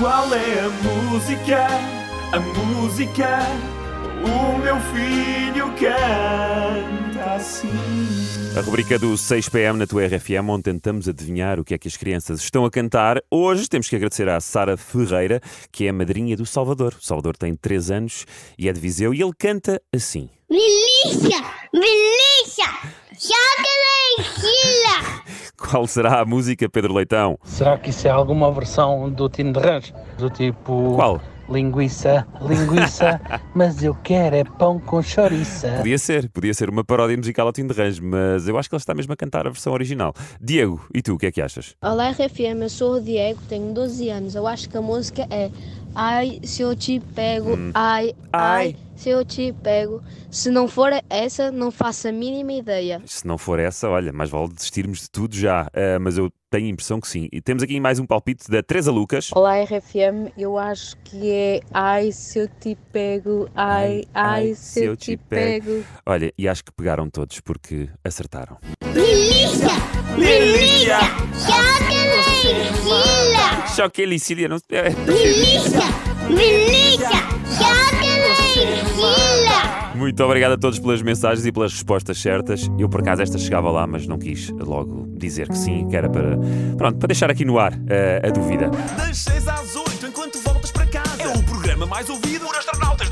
Qual é a música? A música? O meu filho canta assim. A rubrica do 6pm na tua RFM, onde tentamos adivinhar o que é que as crianças estão a cantar. Hoje temos que agradecer à Sara Ferreira, que é a madrinha do Salvador. O Salvador tem 3 anos e é de Viseu e ele canta assim. Melissa! Melissa! Chocolate! Qual será a música, Pedro Leitão? Será que isso é alguma versão do Tino de Rãs? Do tipo. Qual? Linguiça, linguiça, mas eu quero é pão com chouriça. Podia ser, podia ser uma paródia musical ao Tim de Range, mas eu acho que ele está mesmo a cantar a versão original. Diego, e tu, o que é que achas? Olá RFM, eu sou o Diego, tenho 12 anos. Eu acho que a música é Ai, se eu te pego, ai, ai, Ai. se eu te pego. Se não for essa, não faço a mínima ideia. Se não for essa, olha, mais vale desistirmos de tudo já, Ah, mas eu tenho a impressão que sim. E temos aqui mais um palpite da Teresa Lucas. Olá RFM, eu acho que é Ai se eu te pego, ai, ai, se eu te pego. Olha, e acho que pegaram todos porque acertaram. Melissa! Melissa! Chocolate! Só que Elicília não. é. Melissa! Melissa! Chocolate! Muito obrigado a todos pelas mensagens e pelas respostas certas. Eu, por acaso, esta chegava lá, mas não quis logo dizer que sim, que era para. Pronto, para deixar aqui no ar ah, a dúvida. Das 6 às 8, enquanto voltas para casa. É o programa mais ouvido por astronautas